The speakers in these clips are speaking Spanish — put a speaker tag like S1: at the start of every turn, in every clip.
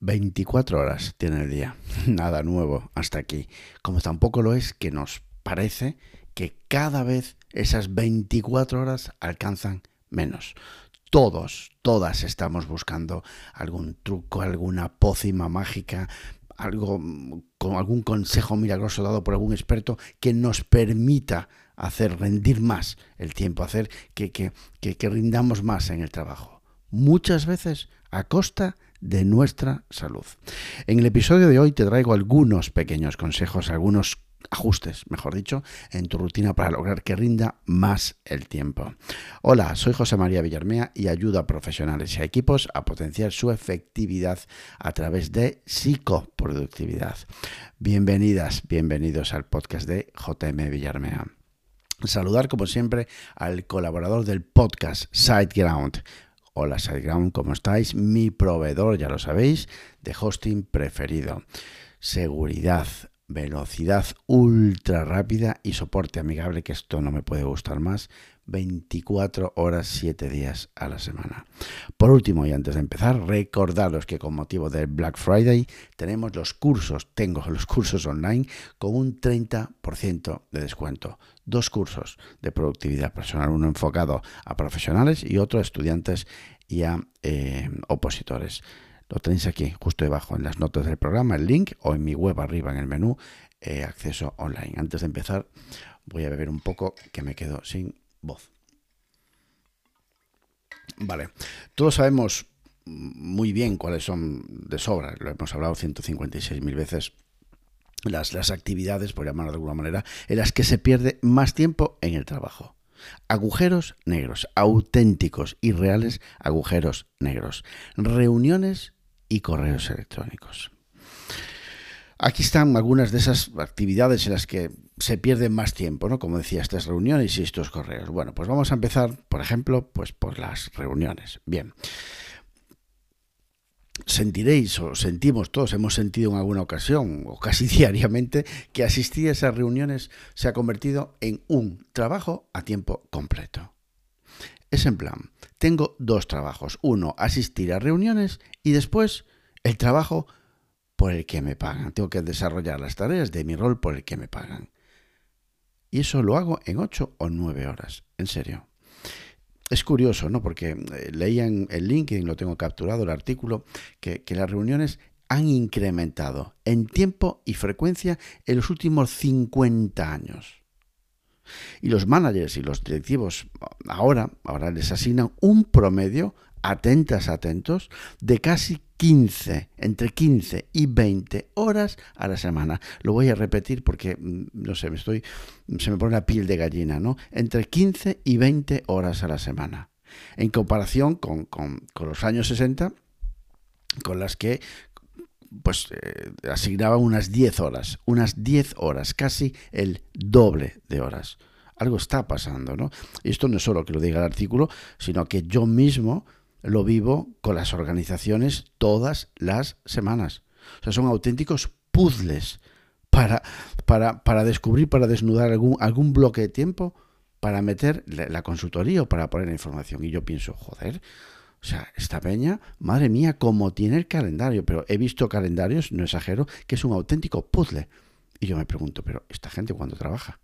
S1: 24 horas tiene el día, nada nuevo hasta aquí, como tampoco lo es que nos parece que cada vez esas 24 horas alcanzan menos. Todos, todas estamos buscando algún truco, alguna pócima mágica, algo con algún consejo milagroso dado por algún experto que nos permita hacer rendir más el tiempo, hacer que, que, que rindamos más en el trabajo. Muchas veces a costa de nuestra salud. En el episodio de hoy te traigo algunos pequeños consejos, algunos ajustes, mejor dicho, en tu rutina para lograr que rinda más el tiempo. Hola, soy José María Villarmea y ayudo a profesionales y a equipos a potenciar su efectividad a través de psicoproductividad. Bienvenidas, bienvenidos al podcast de JM Villarmea. Saludar como siempre al colaborador del podcast SiteGround Hola SiteGround, ¿cómo estáis? Mi proveedor, ya lo sabéis, de hosting preferido. Seguridad, velocidad ultra rápida y soporte amigable, que esto no me puede gustar más. 24 horas, 7 días a la semana. Por último, y antes de empezar, recordaros que con motivo del Black Friday tenemos los cursos, tengo los cursos online con un 30% de descuento. Dos cursos de productividad personal, uno enfocado a profesionales y otro a estudiantes y a eh, opositores. Lo tenéis aquí, justo debajo, en las notas del programa, el link, o en mi web arriba en el menú, eh, acceso online. Antes de empezar, voy a beber un poco que me quedo sin voz. Vale, todos sabemos muy bien cuáles son de sobra, lo hemos hablado 156.000 veces, las, las actividades, por llamarlo de alguna manera, en las que se pierde más tiempo en el trabajo. Agujeros negros, auténticos y reales agujeros negros. Reuniones y correos electrónicos. Aquí están algunas de esas actividades en las que se pierde más tiempo, ¿no? Como decía, estas reuniones y estos correos. Bueno, pues vamos a empezar, por ejemplo, pues por las reuniones. Bien. Sentiréis o sentimos todos, hemos sentido en alguna ocasión o casi diariamente que asistir a esas reuniones se ha convertido en un trabajo a tiempo completo. Es en plan, tengo dos trabajos. Uno, asistir a reuniones y después el trabajo por el que me pagan. Tengo que desarrollar las tareas de mi rol por el que me pagan. Y eso lo hago en ocho o nueve horas. En serio. Es curioso, ¿no? Porque eh, leía en LinkedIn, lo tengo capturado, el artículo, que, que las reuniones han incrementado en tiempo y frecuencia en los últimos 50 años. Y los managers y los directivos ahora, ahora les asignan un promedio, atentas, atentos, de casi 15, entre 15 y 20 horas a la semana. Lo voy a repetir porque, mm, no sé, me estoy, se me pone la piel de gallina, ¿no? Entre 15 y 20 horas a la semana. En comparación con, con, los años 60, con las que pues eh, asignaba unas 10 horas, unas 10 horas, casi el doble de horas. Algo está pasando, ¿no? Y esto no es solo que lo diga el artículo, sino que yo mismo lo vivo con las organizaciones todas las semanas. O sea, son auténticos puzzles para, para, para descubrir, para desnudar algún, algún bloque de tiempo para meter la, consultoría o para poner la información. Y yo pienso, joder, o sea, esta peña, madre mía, cómo tiene el calendario. Pero he visto calendarios, no exagero, que es un auténtico puzzle. Y yo me pregunto, pero ¿esta gente cuándo trabaja?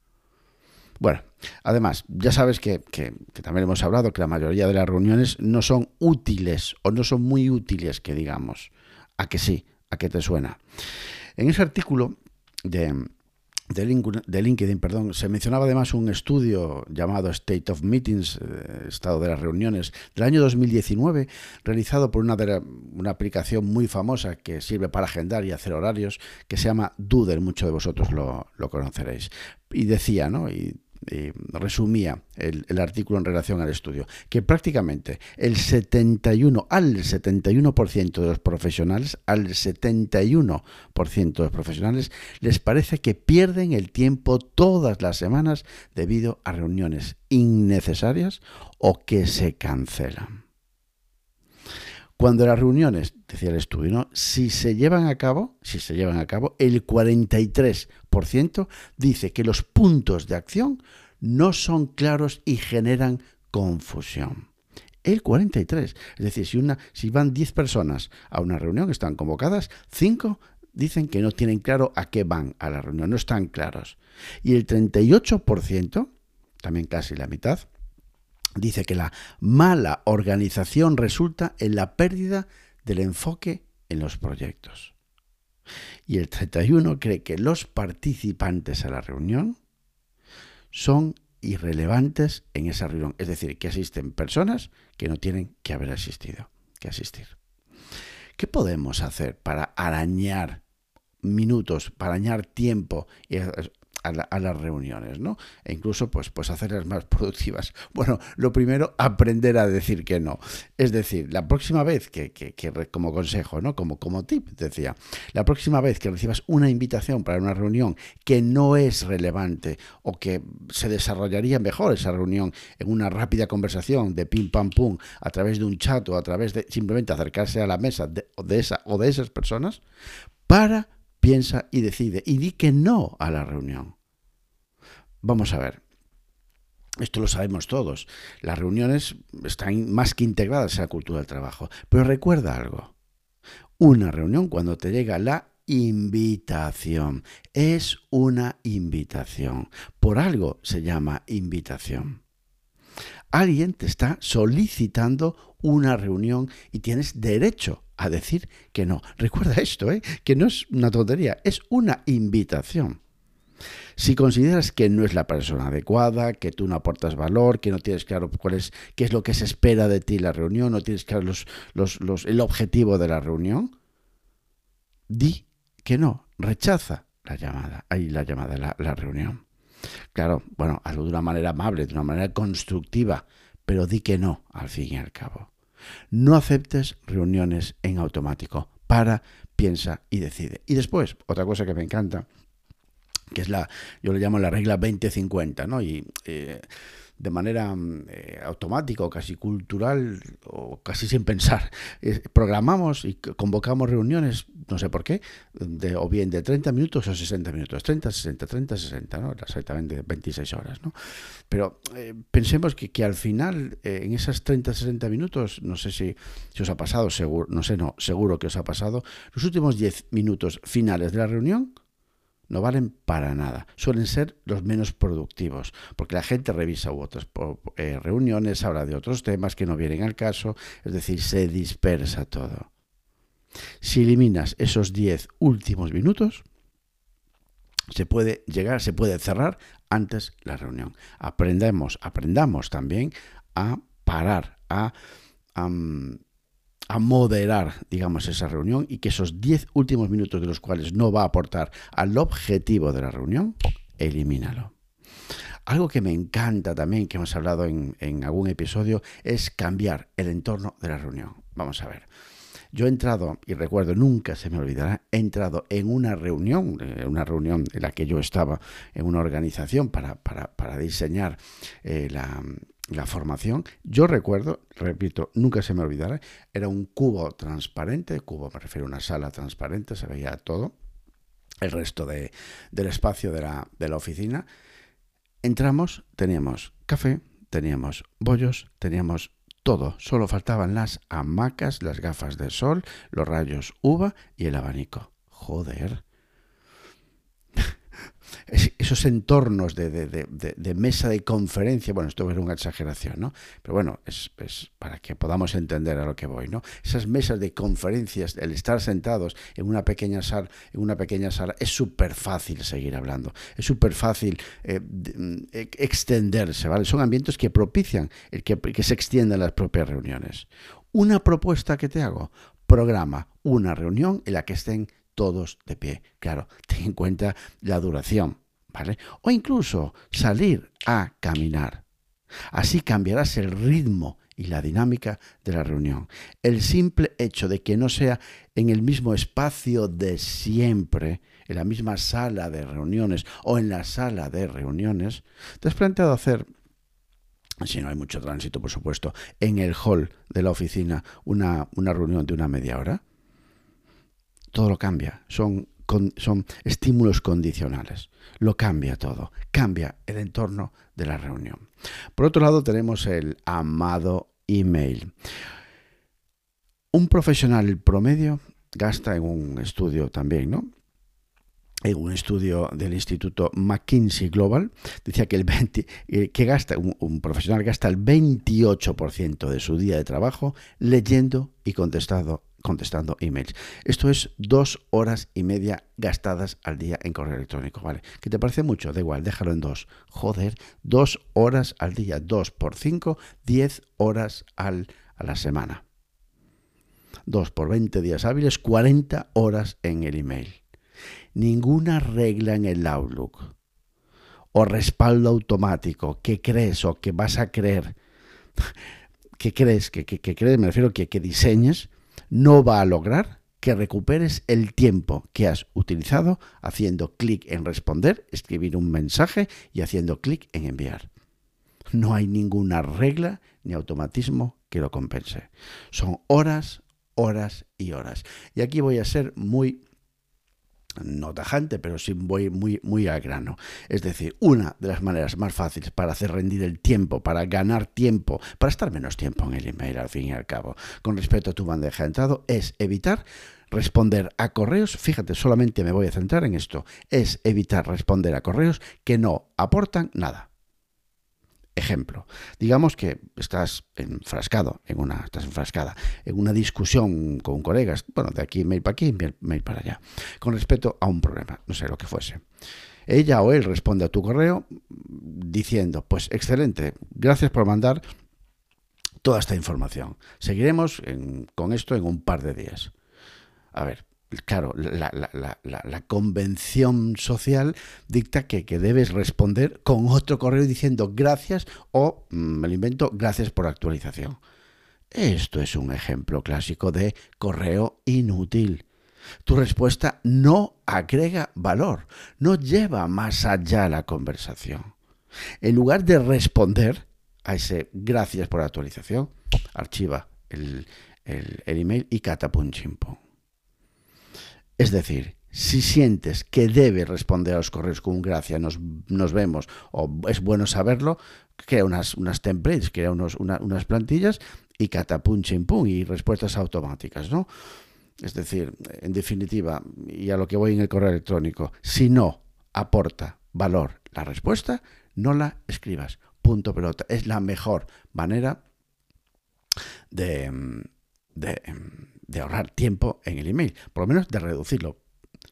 S1: Bueno, además, ya sabes que, también hemos hablado que la mayoría de las reuniones no son útiles o no son muy útiles, que digamos. ¿A que sí? ¿A qué te suena? En ese artículo de, de, LinkedIn, perdón, se mencionaba además un estudio llamado State of Meetings, eh, estado de las reuniones, del año 2019, realizado por una, una aplicación muy famosa que sirve para agendar y hacer horarios, que se llama Doodle, muchos de vosotros lo, lo conoceréis. Y decía, ¿no? Y eh, resumía el, artículo en relación al estudio, que prácticamente el 71, al 71% de los profesionales, al 71% de los profesionales les parece que pierden el tiempo todas las semanas debido a reuniones innecesarias o que se cancelan. Cuando las reuniones, decía el estudio, si se llevan a cabo, si se llevan a cabo, el 43% dice que los puntos de acción no son claros y generan confusión. El 43. Es decir, si, si van 10 personas a una reunión, están convocadas, 5 dicen que no tienen claro a qué van a la reunión, no están claros. Y el 38%, también casi la mitad, dice que la mala organización resulta en la pérdida del enfoque en los proyectos. Y el 31 cree que los participantes a la reunión son irrelevantes en esa reunión, es decir, que asisten personas que no tienen que haber asistido, que asistir. ¿Qué podemos hacer para arañar minutos, para arañar tiempo a, las reuniones, ¿no? E incluso, pues, pues hacerlas más productivas. Bueno, lo primero, aprender a decir que no. Es decir, la próxima vez que, que, como consejo, ¿no? Como, como tip, decía, la próxima vez que recibas una invitación para una reunión que no es relevante o que se desarrollaría mejor esa reunión en una rápida conversación de pim pam pum a través de un chat o a través de simplemente acercarse a la mesa de, de esa o de esas personas, para piensa y decide y di que no a la reunión. Vamos a ver. Esto lo sabemos todos. Las reuniones están más que integradas en la cultura del trabajo. Pero recuerda algo. Una reunión cuando te llega la invitación. Es una invitación. Por algo se llama invitación. Alguien te está solicitando una reunión y tienes derecho a decir que no. Recuerda esto, ¿eh? que no es una tontería, es una invitación. Si consideras que no es la persona adecuada, que tú no aportas valor, que no tienes claro cuál es, qué es lo que se espera de ti la reunión, no tienes claro los, el objetivo de la reunión, di que no, rechaza la llamada, ahí la llamada, la, la reunión. Claro, bueno, hazlo de una manera amable, de una manera constructiva, pero di que no, al fin y al cabo. No aceptes reuniones en automático. Para, piensa y decide. Y después, otra cosa que me encanta, que es la, yo le llamo la regla 20-50, ¿no? Y eh, de manera mm, eh, automática casi cultural o casi sin pensar. programamos y convocamos reuniones, no sé por qué, de, o bien de 30 minutos o 60 minutos, 30, 60, 30, 60, ¿no? exactamente 26 horas. ¿no? Pero eh, pensemos que, que, al final, eh, en esas 30, 60 minutos, no sé si, si os ha pasado, seguro, no sé, no, seguro que os ha pasado, los últimos 10 minutos finales de la reunión, no valen para nada. Suelen ser los menos productivos, porque la gente revisa otras eh, reuniones, habla de otros temas que no vienen al caso, es decir, se dispersa todo. Si eliminas esos 10 últimos minutos, se puede llegar, se puede cerrar antes la reunión. Aprendemos, aprendamos también a parar, a a moderar, digamos, esa reunión y que esos 10 últimos minutos de los cuales no va a aportar al objetivo de la reunión, elimínalo. Algo que me encanta también, que hemos hablado en, en algún episodio, es cambiar el entorno de la reunión. Vamos a ver. Yo he entrado, y recuerdo, nunca se me olvidará, he entrado en una reunión, eh, una reunión en la que yo estaba en una organización para, para, para diseñar eh, la, la formación, yo recuerdo, repito, nunca se me olvidará, era un cubo transparente, cubo me refiero a una sala transparente, se veía todo, el resto de, del espacio de la, de la oficina. Entramos, teníamos café, teníamos bollos, teníamos todo, solo faltaban las hamacas, las gafas de sol, los rayos uva y el abanico. Joder, esos entornos de, mesa de conferencia, bueno, esto es una exageración, ¿no? Pero bueno, es, para que podamos entender a lo que voy, ¿no? Esas mesas de conferencias, el estar sentados en una pequeña sala, en una pequeña sala, es súper fácil seguir hablando, es súper fácil eh, mm, e, extenderse, ¿vale? Son ambientes que propician el que, que se extiendan las propias reuniones. Una propuesta que te hago, programa una reunión en la que estén todos de pie. Claro, ten en cuenta la duración, ¿vale? O incluso salir a caminar. Así cambiarás el ritmo y la dinámica de la reunión. El simple hecho de que no sea en el mismo espacio de siempre, en la misma sala de reuniones o en la sala de reuniones, te has planteado hacer si no hay mucho tránsito, por supuesto, en el hall de la oficina una, una reunión de una media hora todo lo cambia. Son, son estímulos condicionales. Lo cambia todo. Cambia el entorno de la reunión. Por otro lado, tenemos el amado email. Un profesional promedio gasta en un estudio también, ¿no? En un estudio del Instituto McKinsey Global, decía que, el 20, eh, que gasta, un, profesional gasta el 28% de su día de trabajo leyendo y contestando, contestando emails. Esto es dos horas y media gastadas al día en correo electrónico, ¿vale? ¿Qué te parece mucho? Da igual, déjalo en dos. Joder, dos horas al día, dos por cinco, diez horas al, a la semana. 2 por 20 días hábiles, 40 horas en el email. Ninguna regla en el Outlook o respaldo automático que crees o que vas a creer, que crees, que, que, crees, me refiero que, que diseñes, no va a lograr que recuperes el tiempo que has utilizado haciendo clic en responder, escribir un mensaje y haciendo clic en enviar. No hay ninguna regla ni automatismo que lo compense. Son horas, horas y horas. Y aquí voy a ser muy no tajante, pero sí voy muy, muy al grano. Es decir, una de las maneras más fáciles para hacer rendir el tiempo, para ganar tiempo, para estar menos tiempo en el email al fin y al cabo, con respecto a tu bandeja de entrado, es evitar responder a correos, fíjate, solamente me voy a centrar en esto, es evitar responder a correos que no aportan nada. Ejemplo, digamos que estás enfrascado en una, estás enfrascada en una discusión con colegas, bueno, de aquí mail para aquí, mail para allá, con respecto a un problema, no sé lo que fuese. Ella o él responde a tu correo diciendo, pues excelente, gracias por mandar toda esta información. Seguiremos con esto en un par de días. A ver, claro, la, convención social dicta que, debes responder con otro correo diciendo gracias o, mm, me lo invento, gracias por actualización. Esto es un ejemplo clásico de correo inútil. Tu respuesta no agrega valor, no lleva más allá la conversación. En lugar de responder a ese gracias por actualización, archiva el, email y catapum es decir, si sientes que debe responder a los correos con gracia, nos, nos vemos, o es bueno saberlo, crea unas, unas templates, crea unos, unas plantillas y catapum pum y respuestas automáticas, ¿no? Es decir, en definitiva, y a lo que voy en el correo electrónico, si no aporta valor la respuesta, no la escribas. Punto pelota. Es la mejor manera de, de de ahorrar tiempo en el email, por lo menos de reducirlo.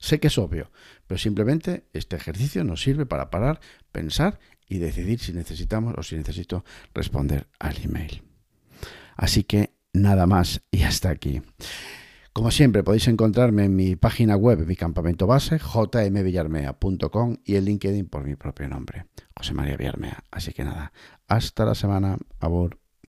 S1: Sé que es obvio, pero simplemente este ejercicio nos sirve para parar, pensar y decidir si necesitamos o si necesito responder al email. Así que nada más y hasta aquí. Como siempre, podéis encontrarme en mi página web, mi campamento base, jmvillarmea.com y el LinkedIn por mi propio nombre, José María Villarmea. Así que nada, hasta la semana. Abur.